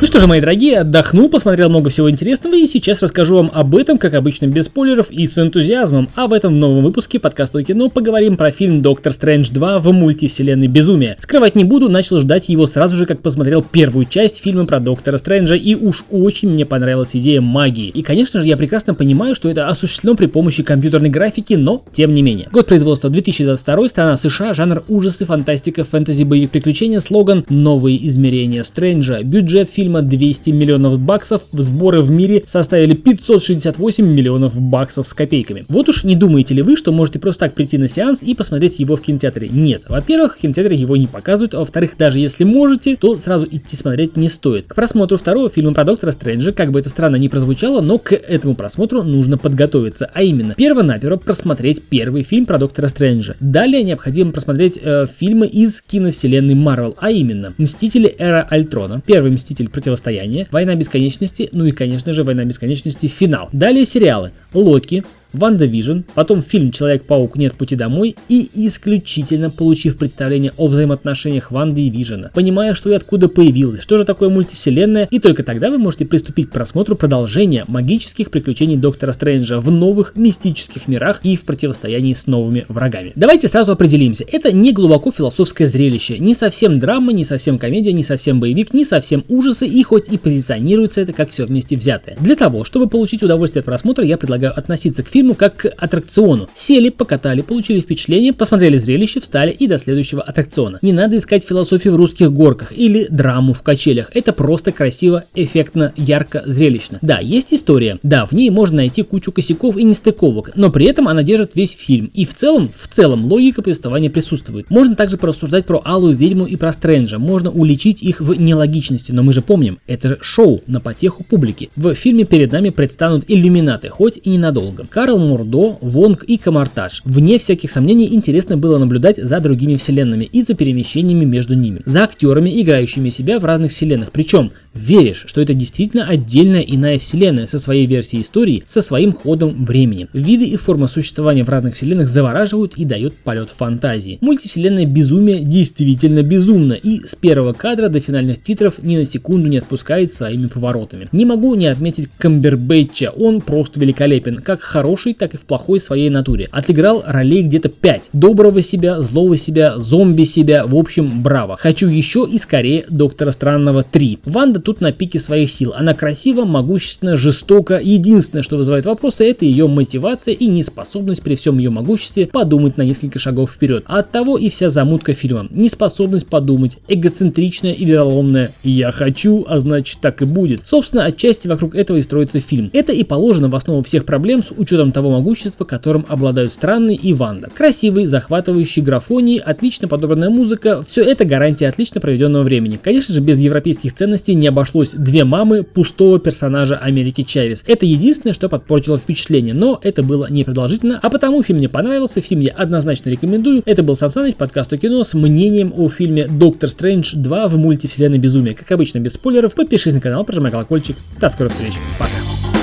Ну что же, мои дорогие, отдохнул, посмотрел много всего интересного и сейчас расскажу вам об этом, как обычно, без спойлеров и с энтузиазмом. А в этом новом выпуске подкаста о кино поговорим про фильм «Доктор Стрэндж 2» в мультивселенной безумия. Скрывать не буду, начал ждать его сразу же, как посмотрел первую часть фильма про Доктора Стрэнджа, и уж очень мне понравилась идея магии. И, конечно же, я прекрасно понимаю, что это осуществлено при помощи компьютерной графики, но тем не менее. Год производства 2022, страна США, жанр ужасы, фантастика, фэнтези, боевик, приключения, слоган «Новые измерения Стрэнджа», бюджет фильма фильма 200 миллионов баксов, сборы в мире составили 568 миллионов баксов с копейками. Вот уж не думаете ли вы, что можете просто так прийти на сеанс и посмотреть его в кинотеаре? Нет. Во-первых, в кинотеатре его не показывают, а во-вторых, даже если можете, то сразу идти смотреть не стоит. К просмотру второго фильма про Доктора Стрэнджа, как бы это странно ни прозвучало, но к этому просмотру нужно подготовиться, а именно, перво-наперво просмотреть первый фильм про Доктора Стрэнджа. Далее необходимо просмотреть э, фильмы из киновселенной Марвел, а именно Мстители Эра Альтрона, первый Мститель противостояние, Война бесконечности, ну и, конечно же, Война бесконечности финал. Далее сериалы Локи, Ванда Вижн, потом фильм Человек-паук Нет пути домой и исключительно получив представление о взаимоотношениях Ванды и Вижена, понимая, что и откуда появилась, что же такое мультивселенная, и только тогда вы можете приступить к просмотру продолжения магических приключений Доктора Стрэнджа в новых мистических мирах и в противостоянии с новыми врагами. Давайте сразу определимся, это не глубоко философское зрелище, не совсем драма, не совсем комедия, не совсем боевик, не совсем ужасы, и хоть и позиционируется это как все вместе взятое. Для того, чтобы получить удовольствие от просмотра, я предлагаю относиться к фильму фильму как к аттракциону. Сели, покатали, получили впечатление, посмотрели зрелище, встали и до следующего аттракциона. Не надо искать философию в русских горках или драму в качелях. Это просто красиво, эффектно, ярко, зрелищно. Да, есть история. Да, в ней можно найти кучу косяков и нестыковок, но при этом она держит весь фильм. И в целом, в целом, логика повествования присутствует. Можно также порассуждать про Алую Ведьму и про Стрэнджа. Можно уличить их в нелогичности, но мы же помним, это же шоу на потеху публики. В фильме перед нами предстанут иллюминаты, хоть и ненадолго. Карл Карл Мурдо, Вонг и Камартаж. Вне всяких сомнений интересно было наблюдать за другими вселенными и за перемещениями между ними, за актерами, играющими себя в разных вселенных, причем веришь, что это действительно отдельная иная вселенная со своей версией истории, со своим ходом времени. Виды и формы существования в разных вселенных завораживают и дают полет фантазии. Мультивселенная безумие действительно безумно и с первого кадра до финальных титров ни на секунду не отпускает своими поворотами. Не могу не отметить Камбербэтча, он просто великолепен, как хороший, так и в плохой своей натуре. Отыграл ролей где-то 5. Доброго себя, злого себя, зомби себя, в общем, браво. Хочу еще и скорее Доктора Странного 3. Ванда тут на пике своих сил. Она красива, могущественна, жестока. Единственное, что вызывает вопросы, это ее мотивация и неспособность при всем ее могуществе подумать на несколько шагов вперед. А от того и вся замутка фильма. Неспособность подумать, эгоцентричная и вероломная «я хочу, а значит так и будет». Собственно, отчасти вокруг этого и строится фильм. Это и положено в основу всех проблем с учетом того могущества, которым обладают страны и Ванда. Красивый, захватывающий графоний, отлично подобранная музыка, все это гарантия отлично проведенного времени. Конечно же, без европейских ценностей не обошлось две мамы пустого персонажа Америки Чавес. Это единственное, что подпортило впечатление, но это было непродолжительно, а потому фильм мне понравился, фильм я однозначно рекомендую. Это был Сан Саныч, подкаст о кино с мнением о фильме Доктор Стрэндж 2 в мультивселенной безумия. Как обычно, без спойлеров, подпишись на канал, прожимай колокольчик. До скорых встреч. Пока.